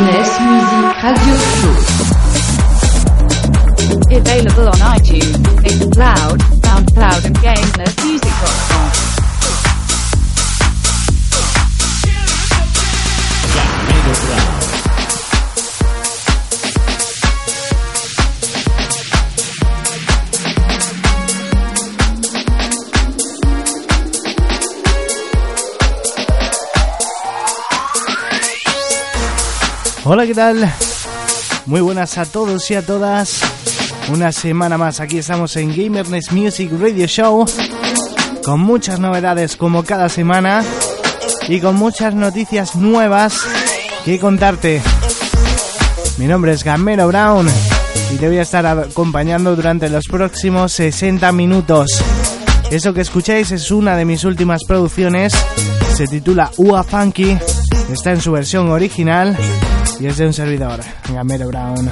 Gamerness Music Radio Show. Available on iTunes, Mixcloud, SoundCloud and GameNessMusic.com. Hola, ¿qué tal? Muy buenas a todos y a todas. Una semana más aquí estamos en Gamerness Music Radio Show con muchas novedades como cada semana y con muchas noticias nuevas que contarte. Mi nombre es Gamero Brown y te voy a estar acompañando durante los próximos 60 minutos. Eso que escucháis es una de mis últimas producciones, se titula Ua Funky, está en su versión original y es de un servidor, Gamero Brown.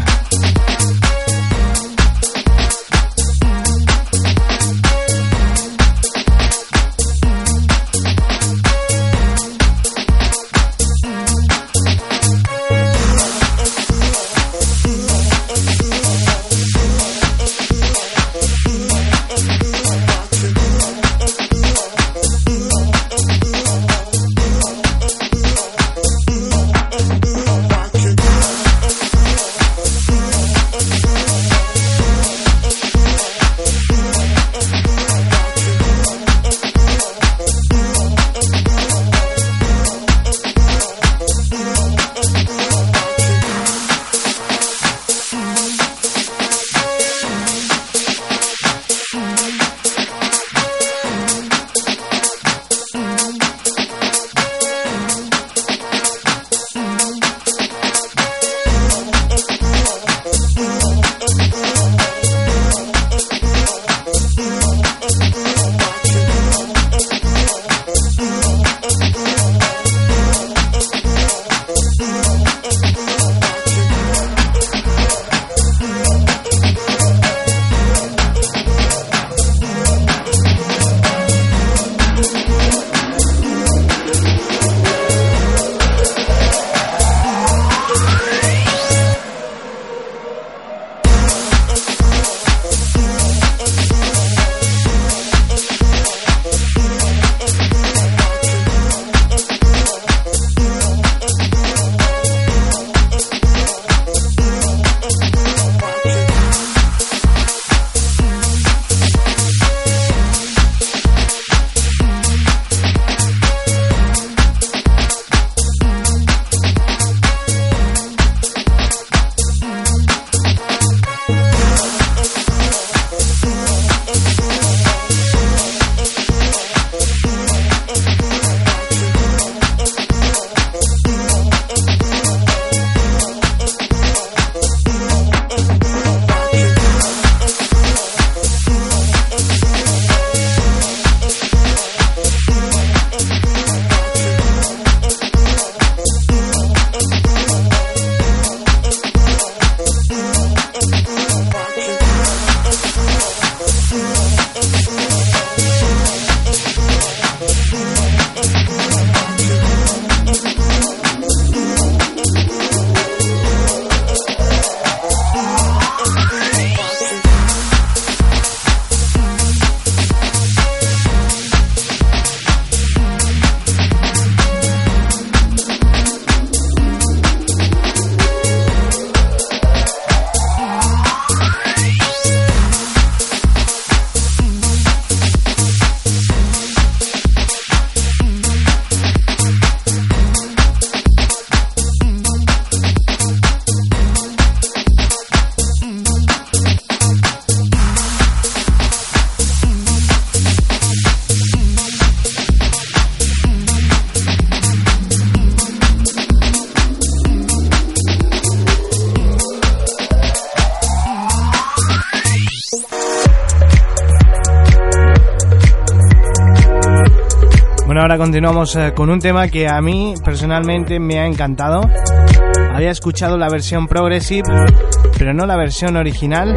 Continuamos eh, con un tema que a mí personalmente me ha encantado. Había escuchado la versión progressive, pero no la versión original,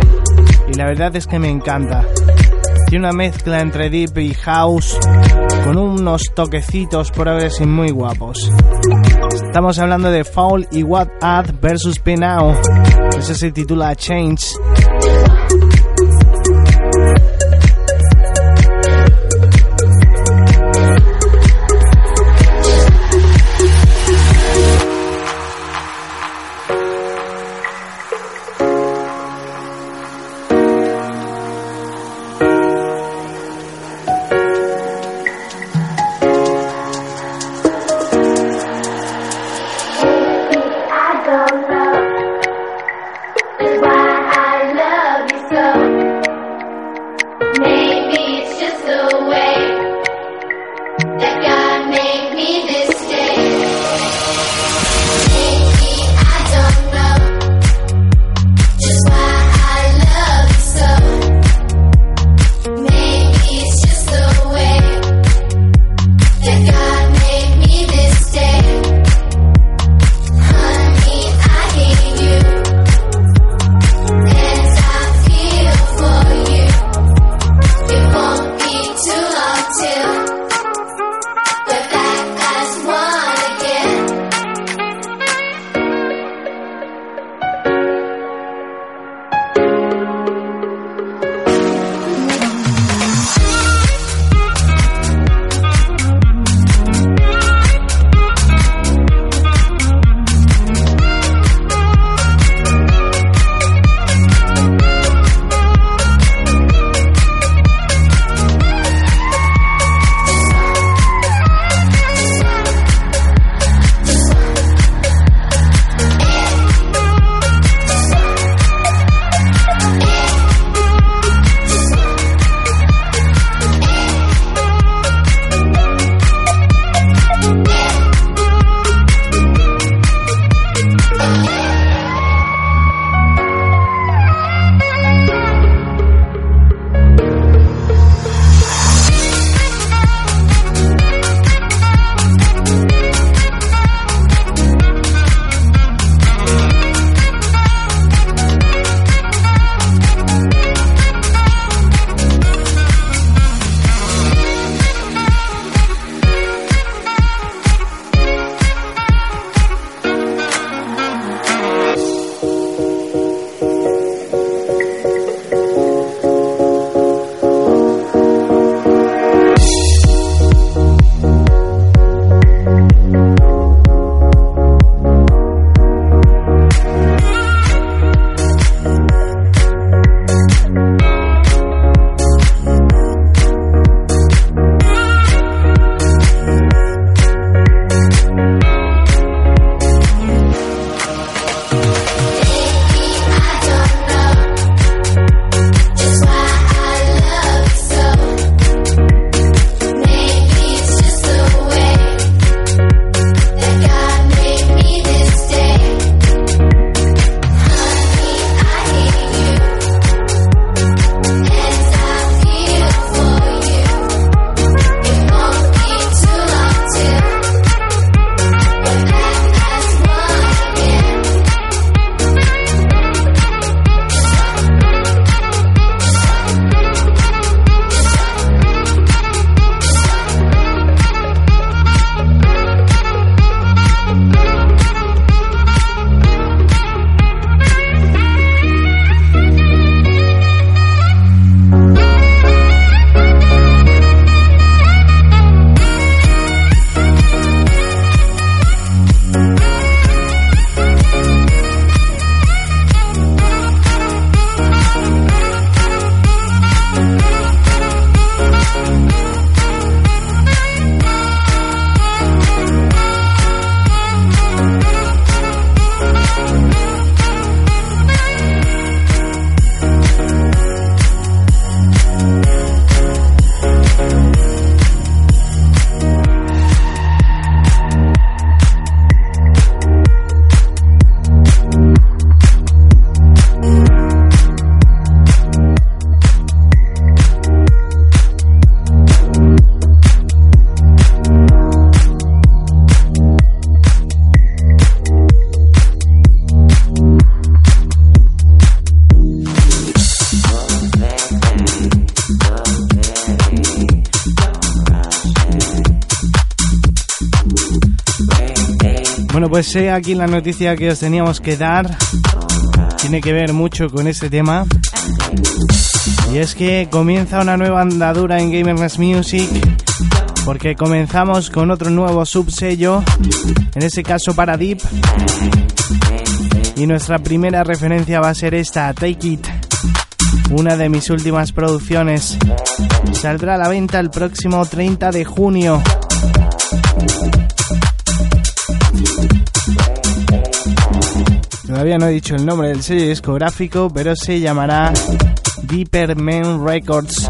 y la verdad es que me encanta. Tiene una mezcla entre deep y house con unos toquecitos progressive muy guapos. Estamos hablando de Foul y What Add versus Now. Ese se titula Change. Pues sé aquí la noticia que os teníamos que dar. Tiene que ver mucho con este tema. Y es que comienza una nueva andadura en Gamers Music. Porque comenzamos con otro nuevo subsello. En este caso para Deep. Y nuestra primera referencia va a ser esta, Take It. Una de mis últimas producciones. Saldrá a la venta el próximo 30 de junio. Todavía no he dicho el nombre del sello discográfico, pero se llamará Deeper Men Records.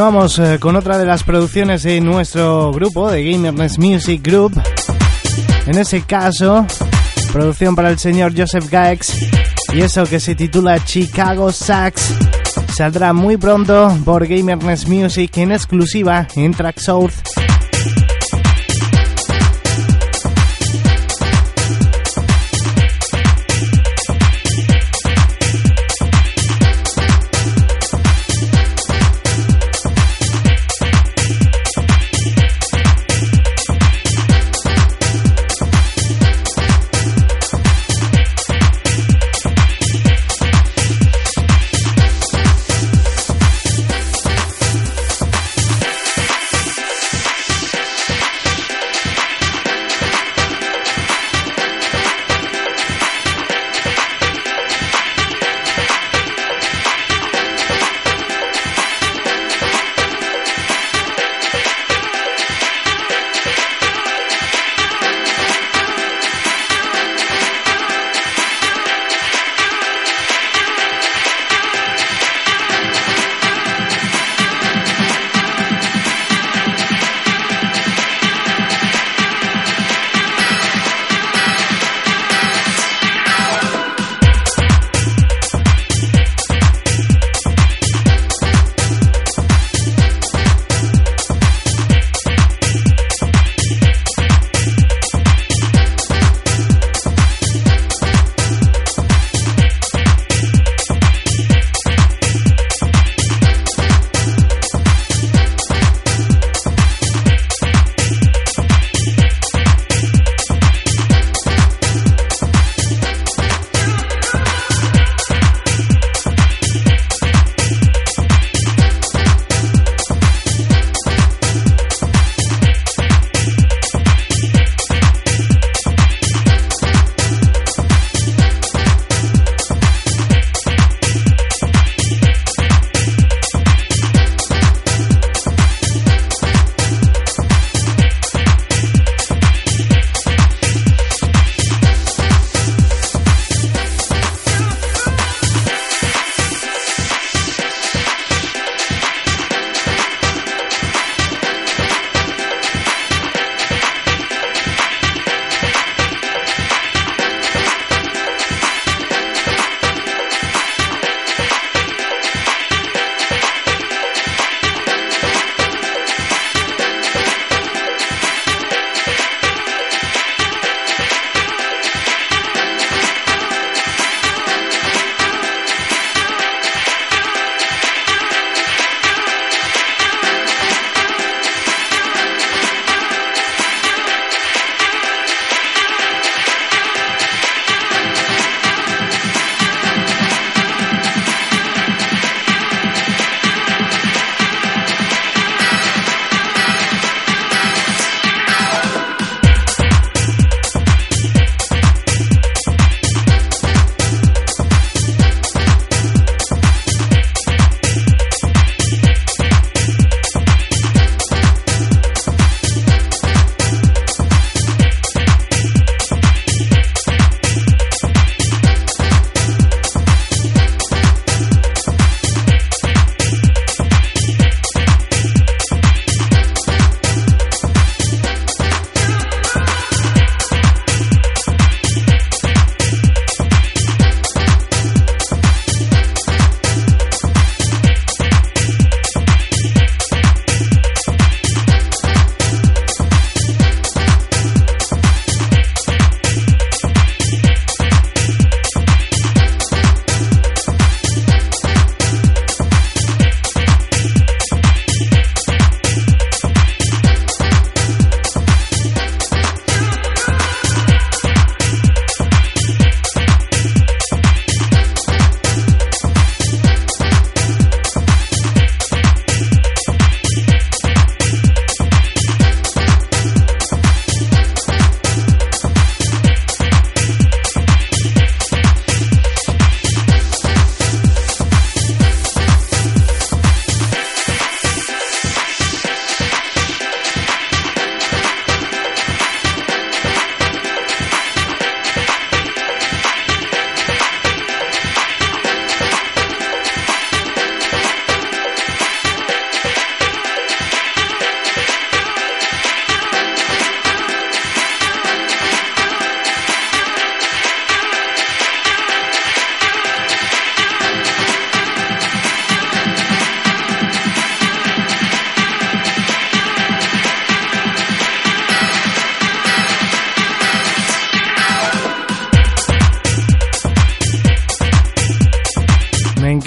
Continuamos eh, con otra de las producciones de nuestro grupo, de Gamerness Music Group. En ese caso, producción para el señor Joseph Gaex y eso que se titula Chicago Sax. Saldrá muy pronto por Gamerness Music en exclusiva en Track South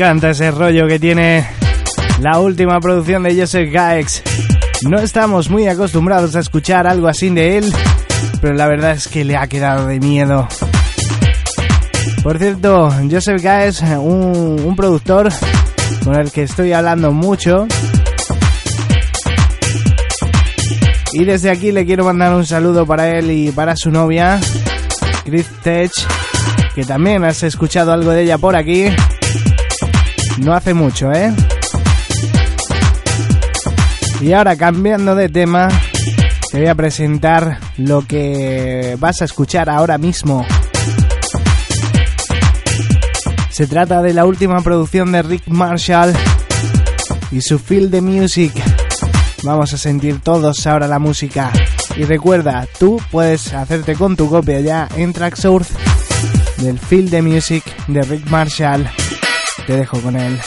encanta ese rollo que tiene la última producción de Joseph Gaex. No estamos muy acostumbrados a escuchar algo así de él, pero la verdad es que le ha quedado de miedo. Por cierto, Joseph Gaex, un, un productor con el que estoy hablando mucho. Y desde aquí le quiero mandar un saludo para él y para su novia, Chris Tech, que también has escuchado algo de ella por aquí. No hace mucho, ¿eh? Y ahora cambiando de tema, te voy a presentar lo que vas a escuchar ahora mismo. Se trata de la última producción de Rick Marshall y su Feel the Music. Vamos a sentir todos ahora la música. Y recuerda, tú puedes hacerte con tu copia ya en Tracksource del Feel the Music de Rick Marshall. Te dejo con él.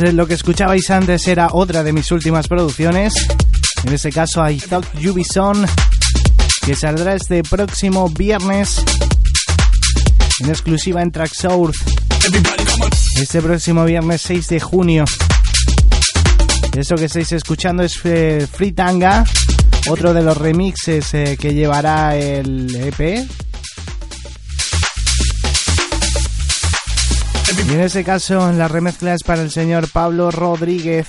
Pues eh, lo que escuchabais antes era otra de mis últimas producciones. En este caso, I Thought You que saldrá este próximo viernes en exclusiva en Tracksource. Este próximo viernes 6 de junio. Eso que estáis escuchando es eh, Free Tanga, otro de los remixes eh, que llevará el EP, Y en ese caso, la remezcla es para el señor Pablo Rodríguez.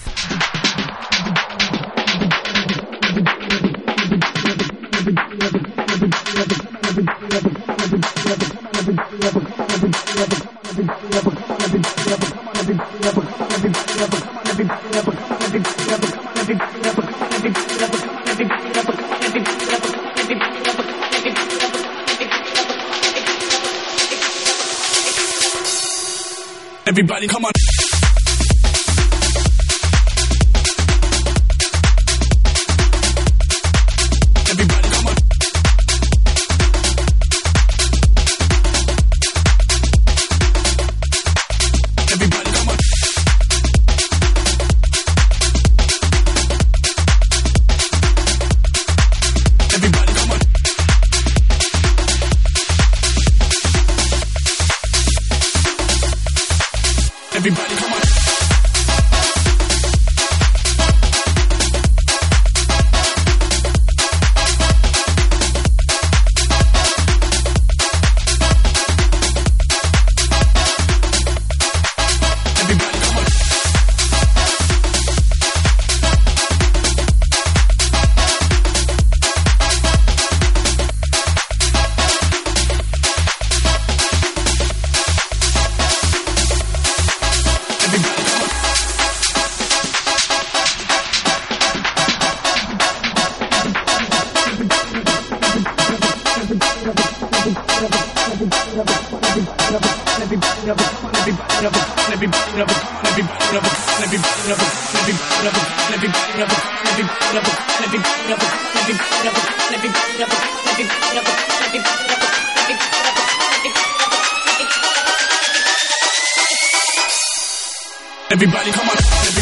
Everybody come on.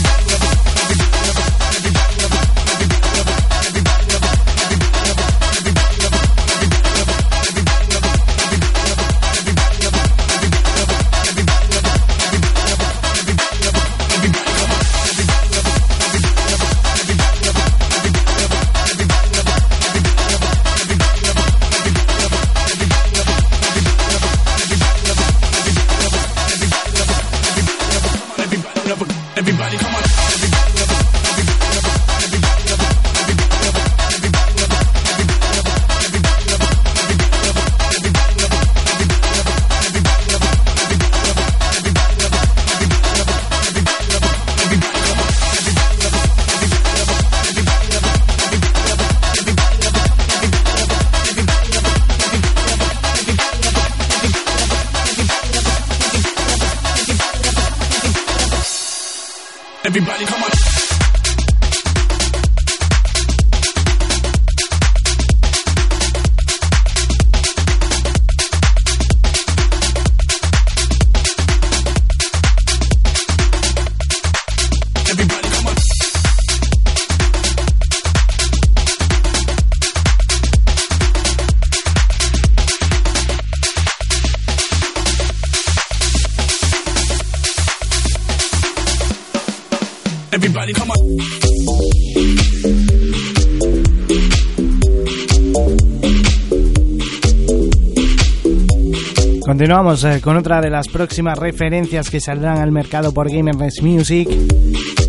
Continuamos eh, con otra de las próximas referencias que saldrán al mercado por Gamers Music.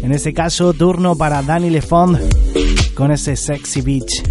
En este caso, turno para Danny Lefond con ese Sexy Beach.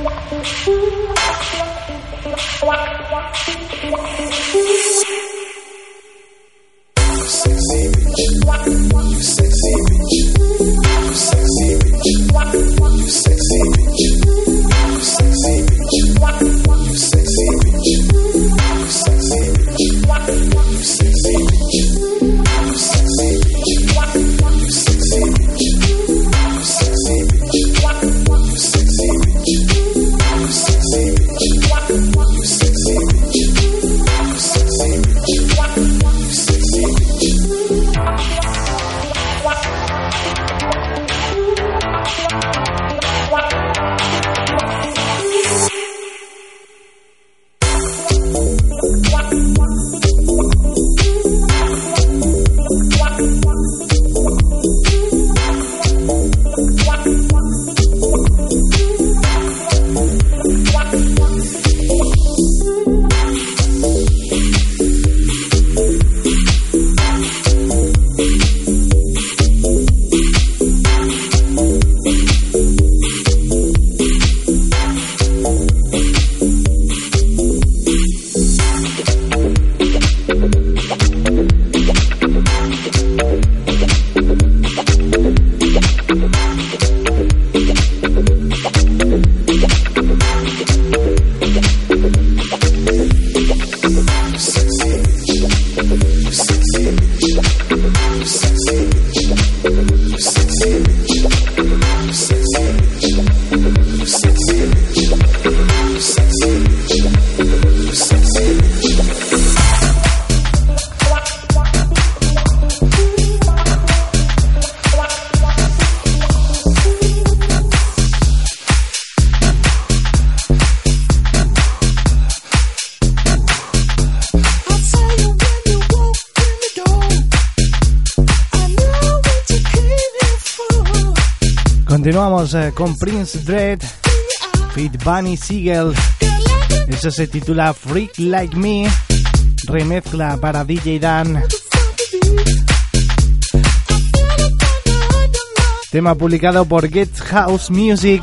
Thank you. Continuamos eh, con Prince Dread, Fit Bunny Siegel. Eso se titula Freak Like Me, remezcla para DJ Dan. Tema publicado por Get House Music.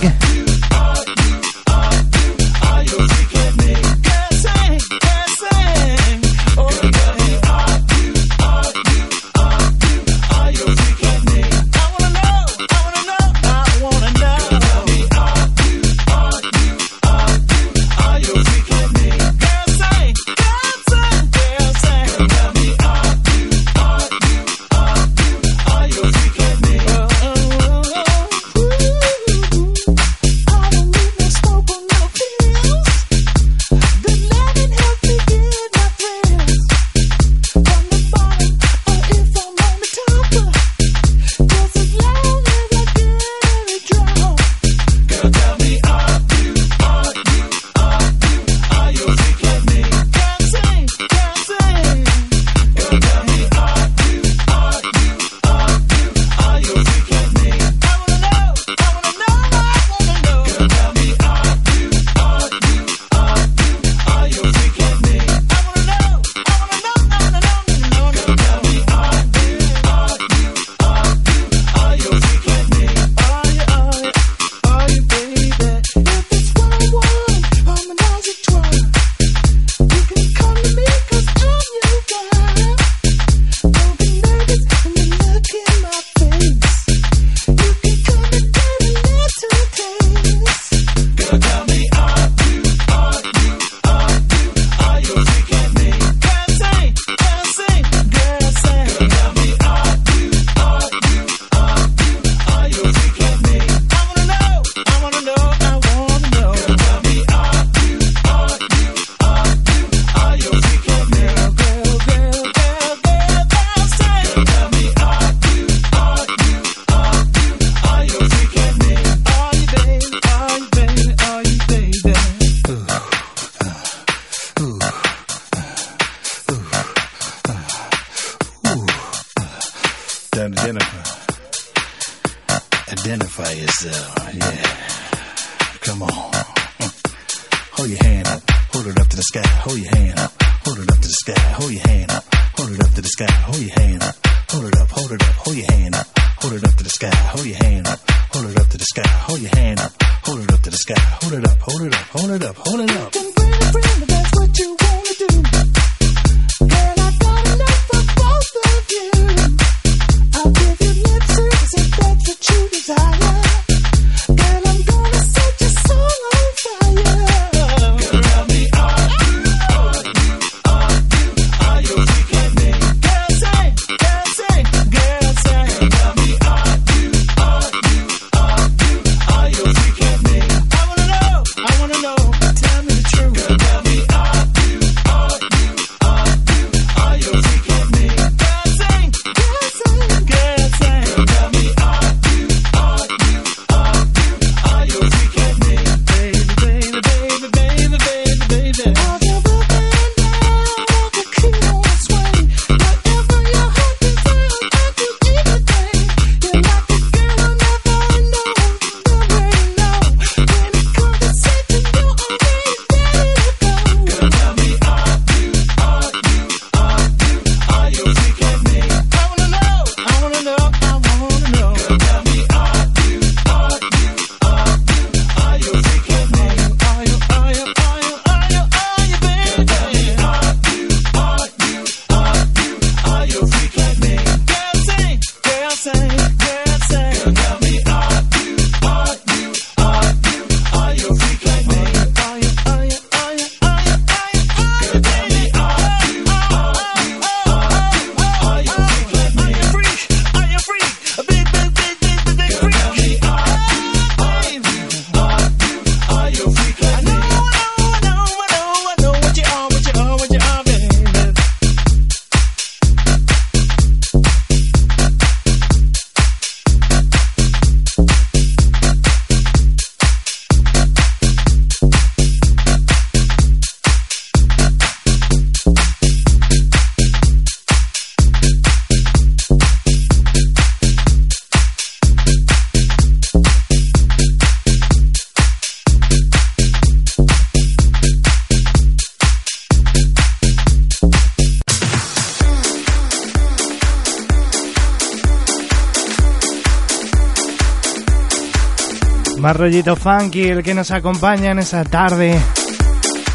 Marrollito funky, el que nos acompaña en esa tarde,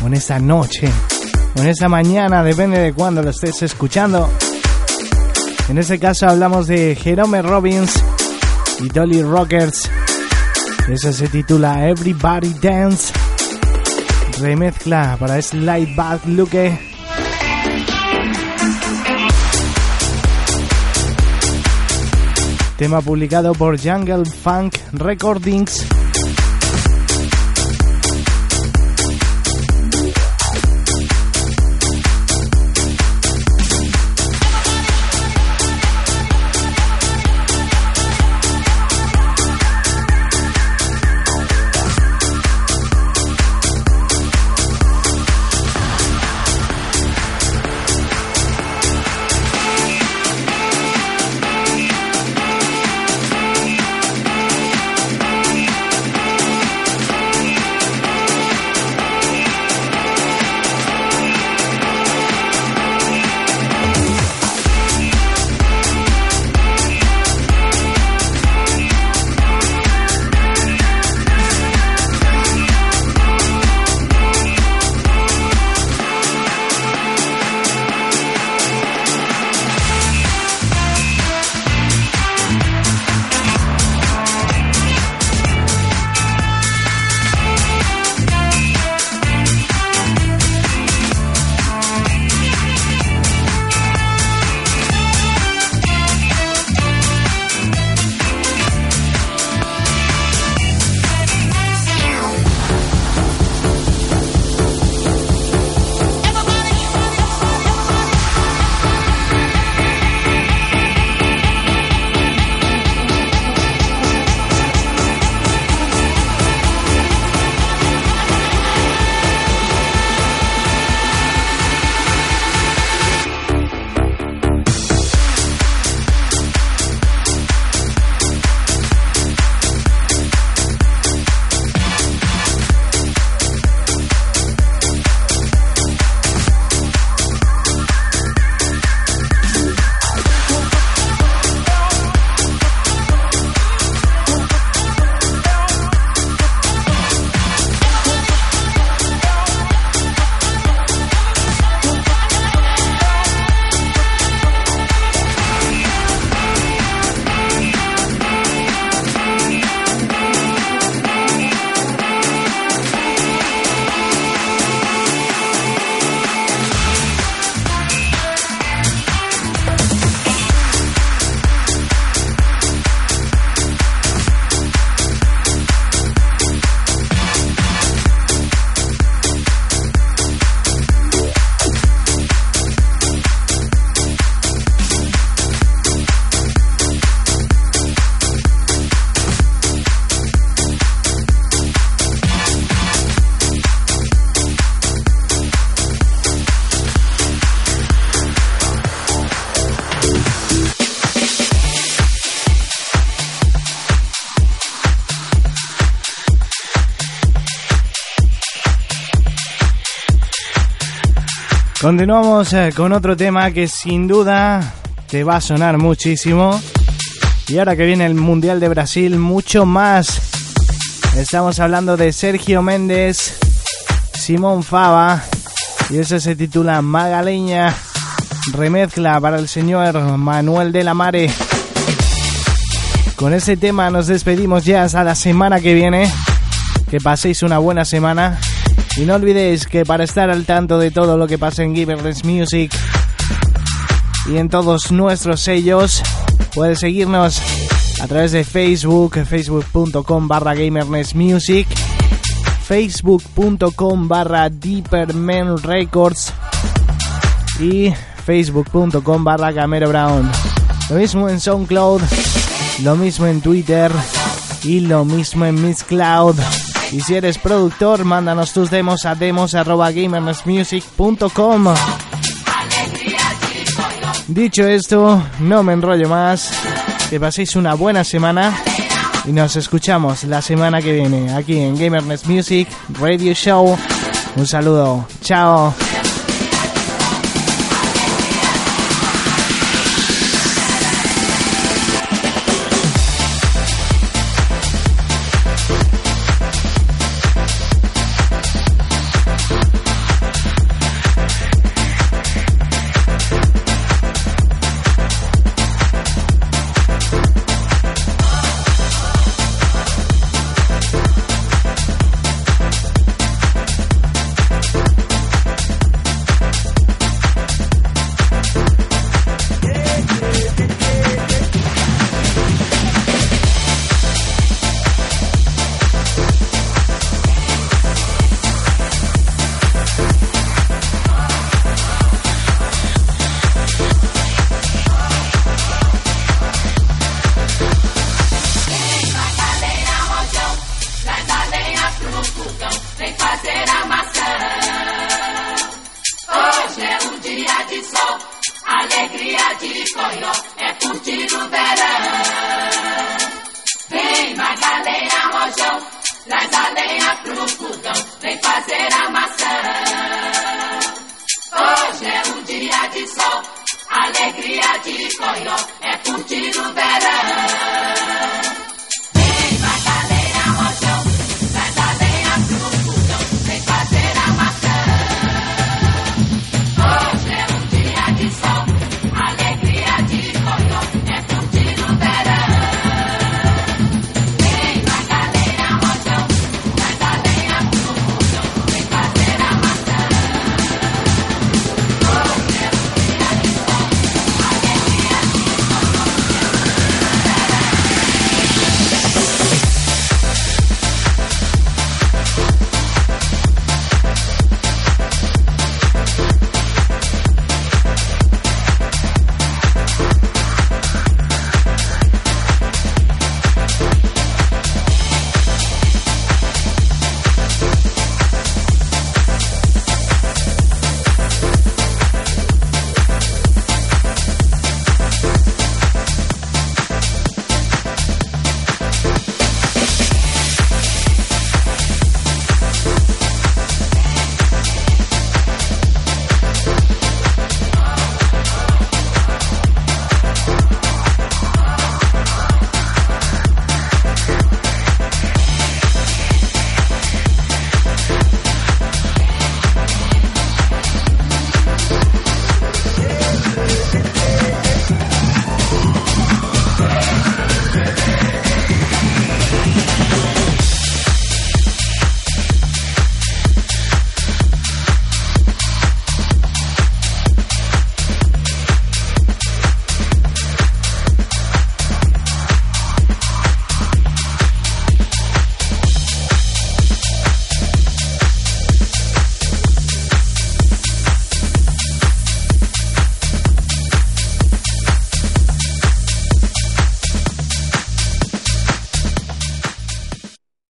o en esa noche, o en esa mañana, depende de cuándo lo estés escuchando. En ese caso hablamos de Jerome Robbins y Dolly Rockers. Eso se titula Everybody Dance. Remezcla para Slide Back Luke. tema publicado por Jungle Funk Recordings Continuamos eh, con otro tema que sin duda te va a sonar muchísimo. Y ahora que viene el Mundial de Brasil, mucho más. Estamos hablando de Sergio Méndez, Simón Fava, y eso se titula Magaleña, remezcla para el señor Manuel de la Mare. Con ese tema nos despedimos ya hasta la semana que viene. Que paséis una buena semana. Y no olvidéis que para estar al tanto de todo lo que pasa en Giverless Music y en todos nuestros sellos, puedes seguirnos a través de Facebook, facebook.com barra Music, facebook.com barra Deeperman Records y facebook.com barra Camero Brown. Lo mismo en SoundCloud, lo mismo en Twitter y lo mismo en Miss Cloud. Y si eres productor, mándanos tus demos a demos.gamersmusic.com. Dicho esto, no me enrollo más. Que paséis una buena semana. Y nos escuchamos la semana que viene aquí en Gamerness Music Radio Show. Un saludo. Chao.